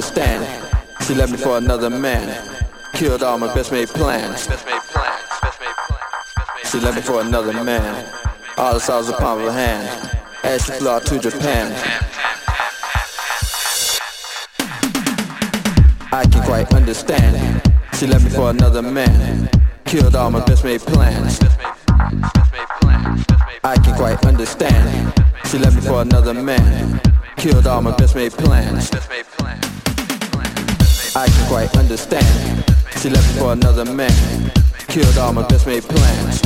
understand. She left me for another man. Killed all my best made plans. She left me for another man. All the size of palm of her hand. As she flew out to Japan. I can quite understand. She left me for another man. Killed all my best made plans. I can quite understand. She left me for another man. Killed all my best made plans. I can quite understand. She left for another man. Killed all my best made plans.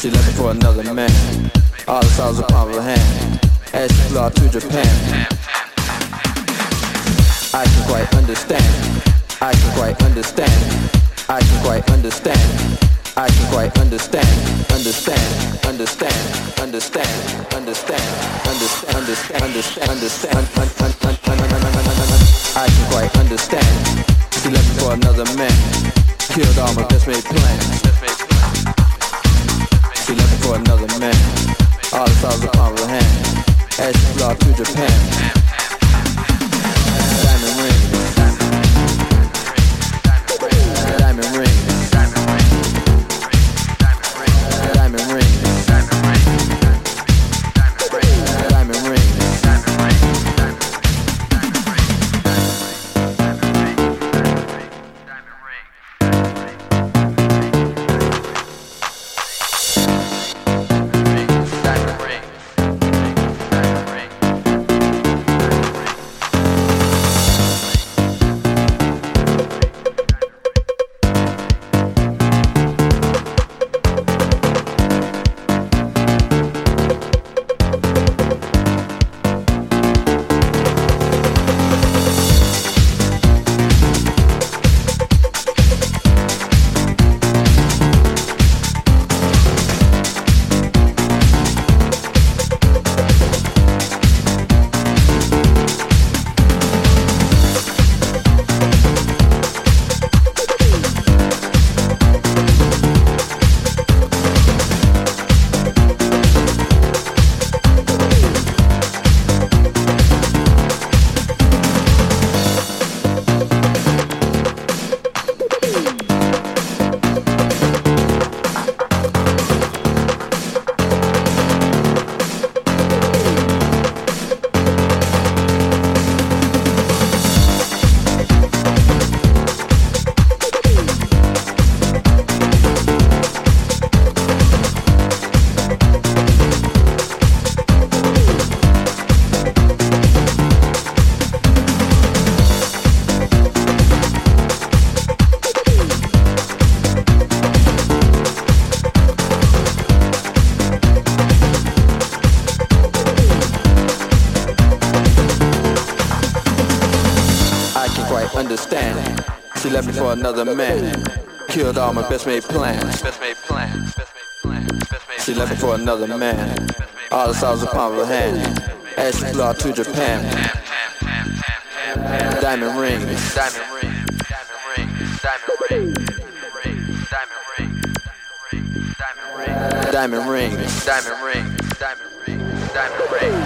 She left for another man. All the palm of her hand. As she flew out to Japan. I can quite understand. I can quite understand. I can quite understand. I can quite understand. Understand. Understand. Understand. Understand. Understand. Understand. Understand. Understand. I can quite understand. She left me for another man. Killed all my best made plans. She left me for another man. All the stars upon her hand. As she flew to Japan. Diamond ring. Diamond ring. Diamond another man. Killed all my best made plans. She left me for another man. All the stars upon her hand. As she flew out to Japan. Diamond rings. Diamond rings. Diamond rings. Diamond rings. Diamond rings. Diamond rings.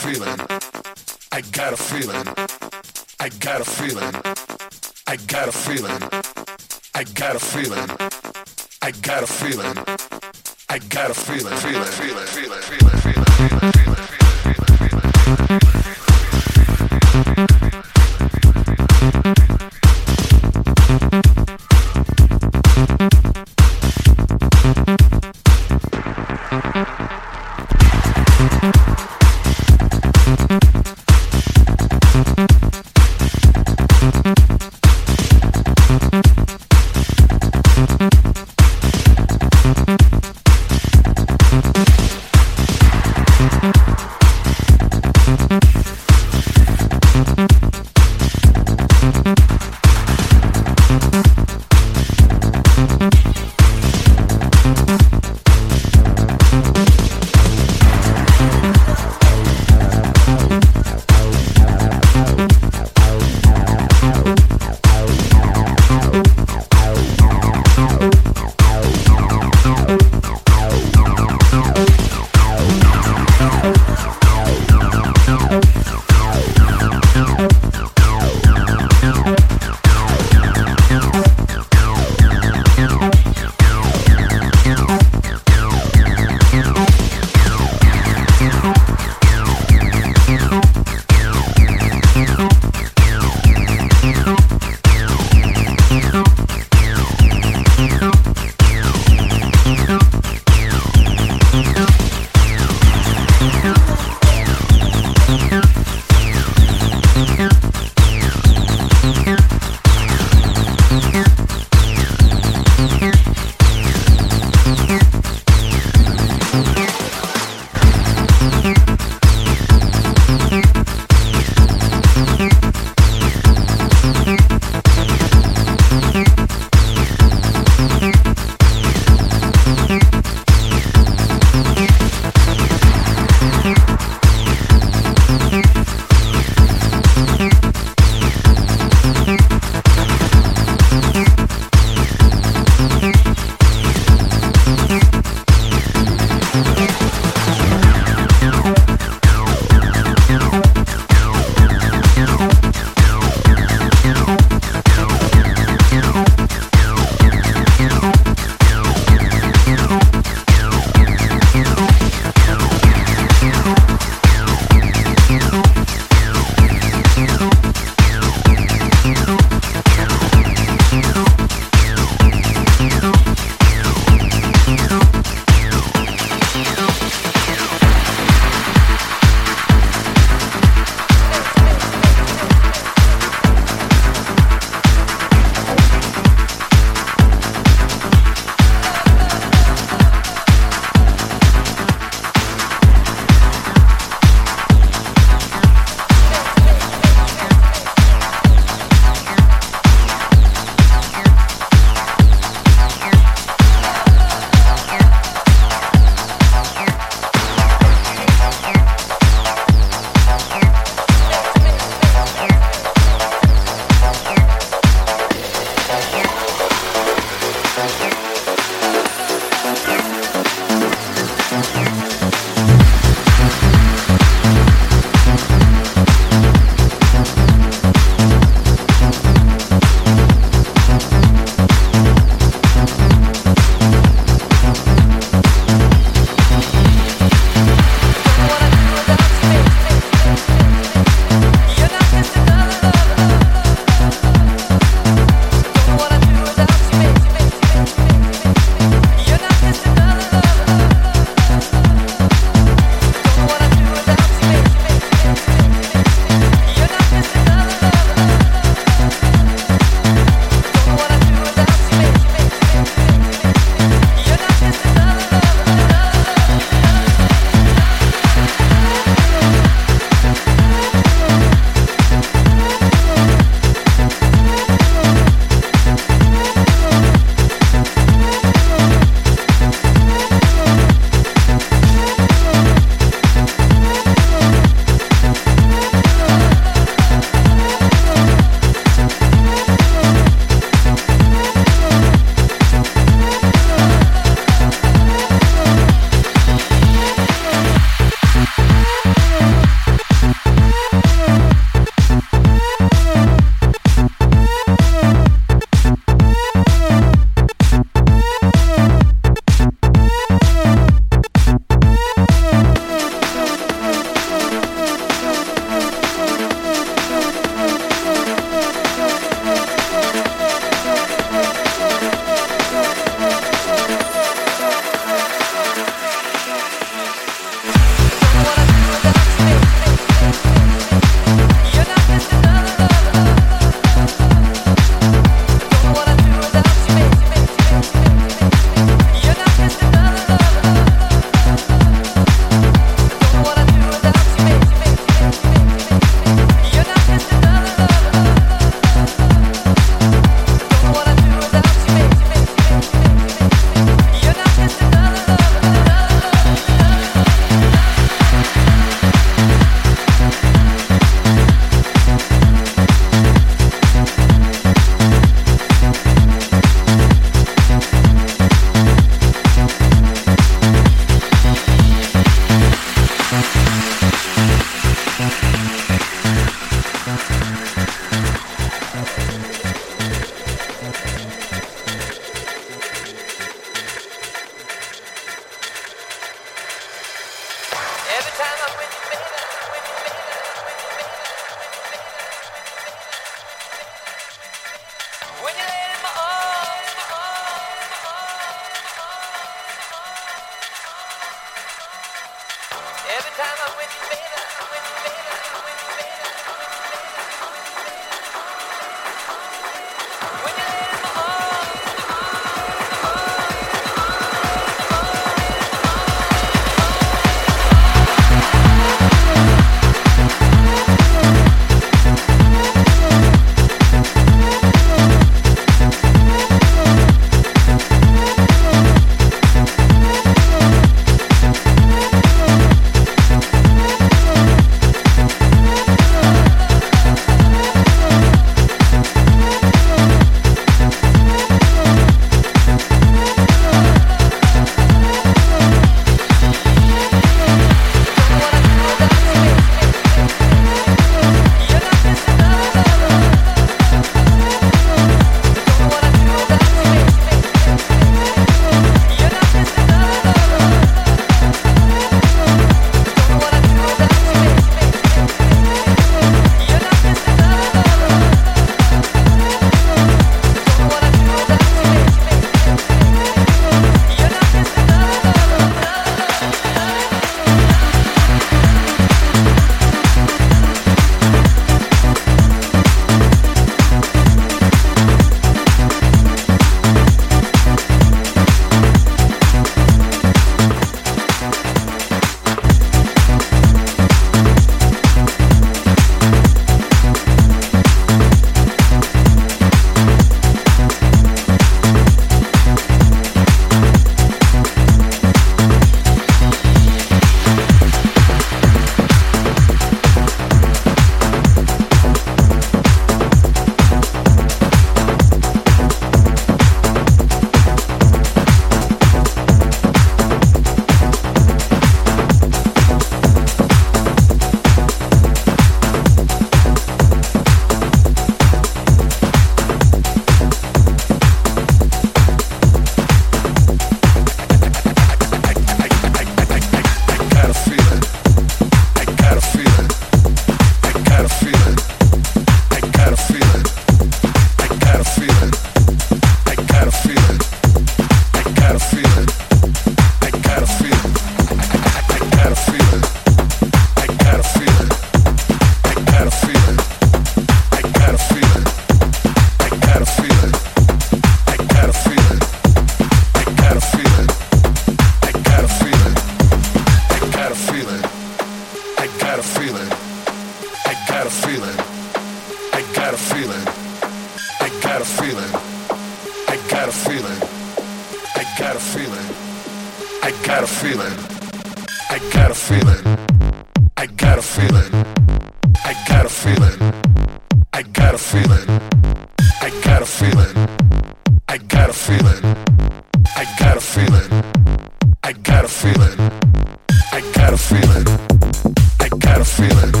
Feeling.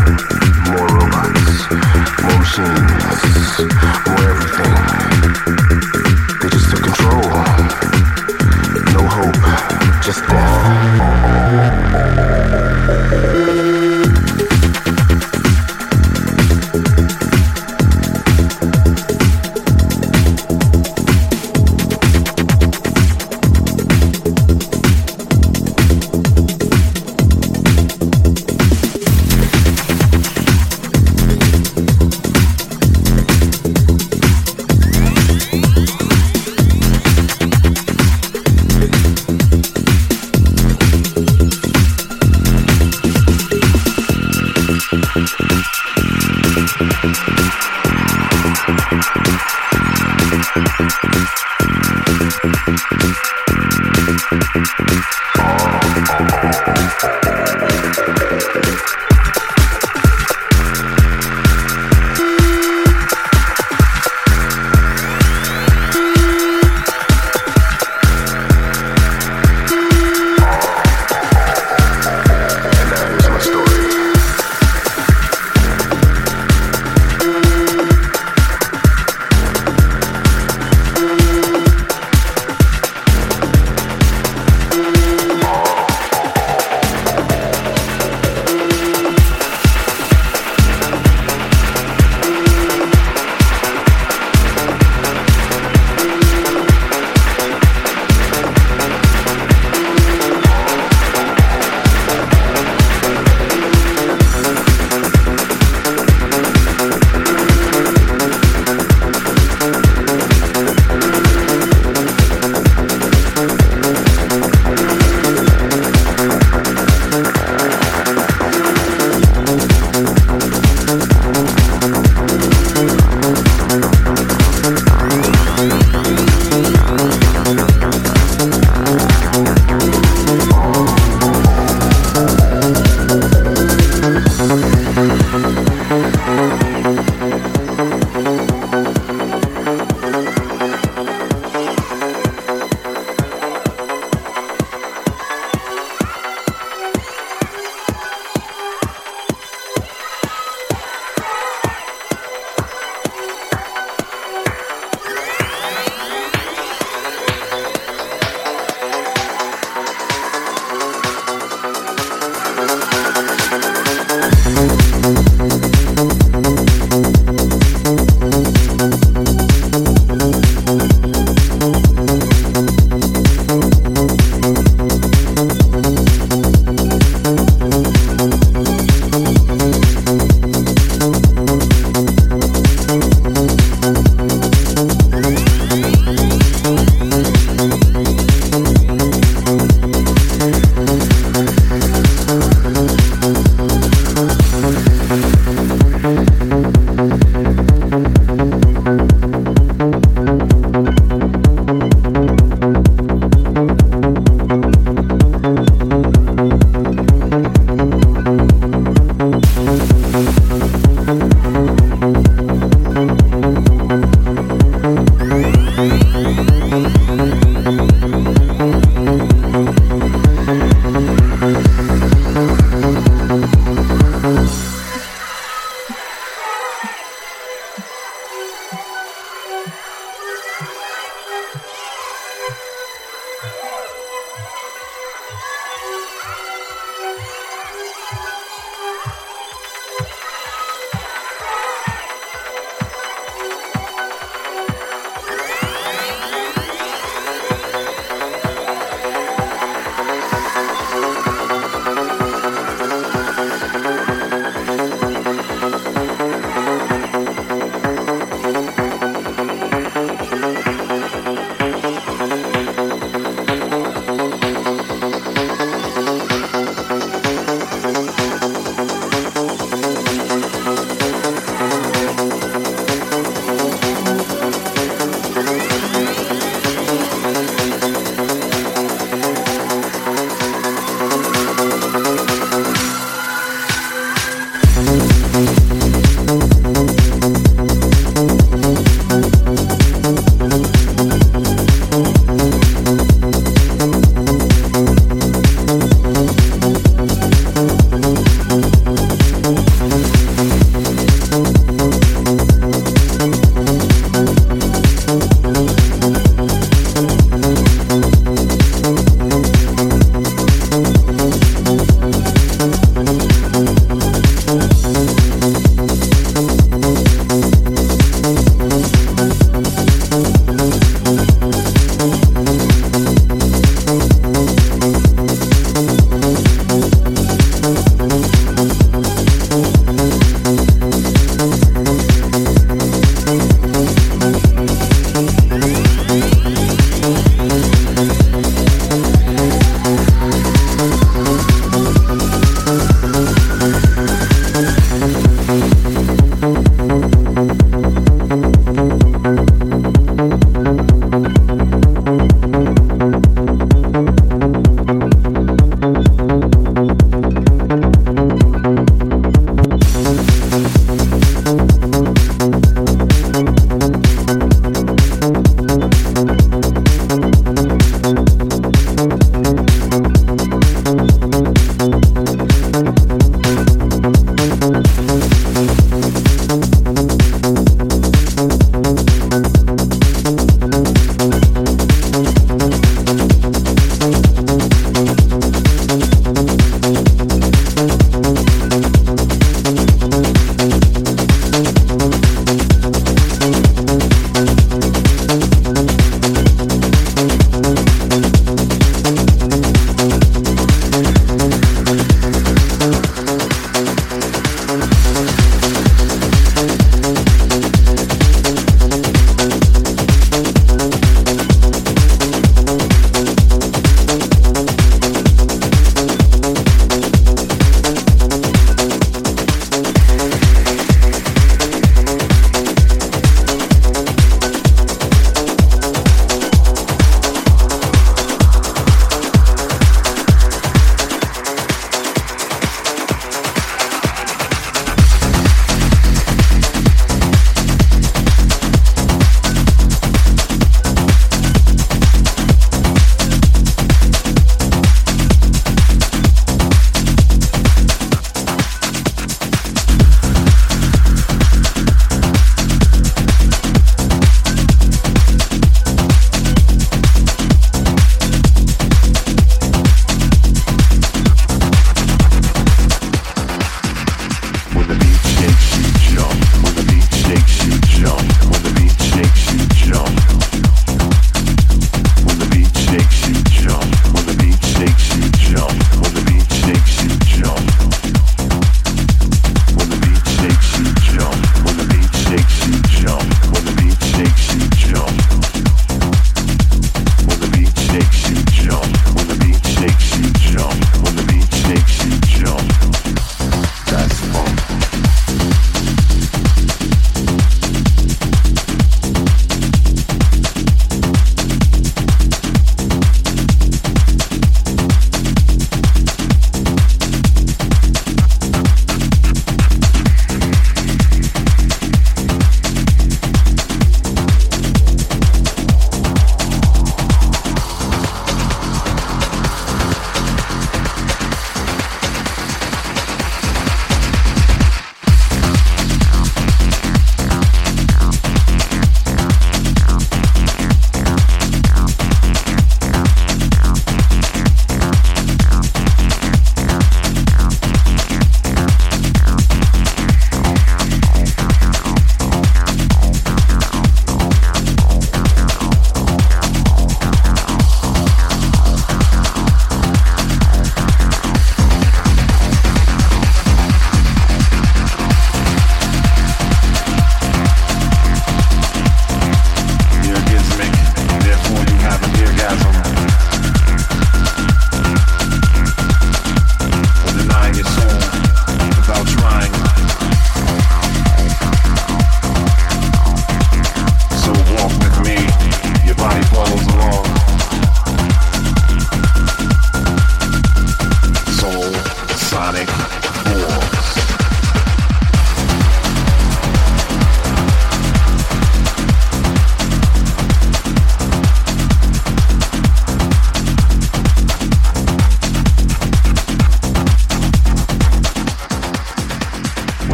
where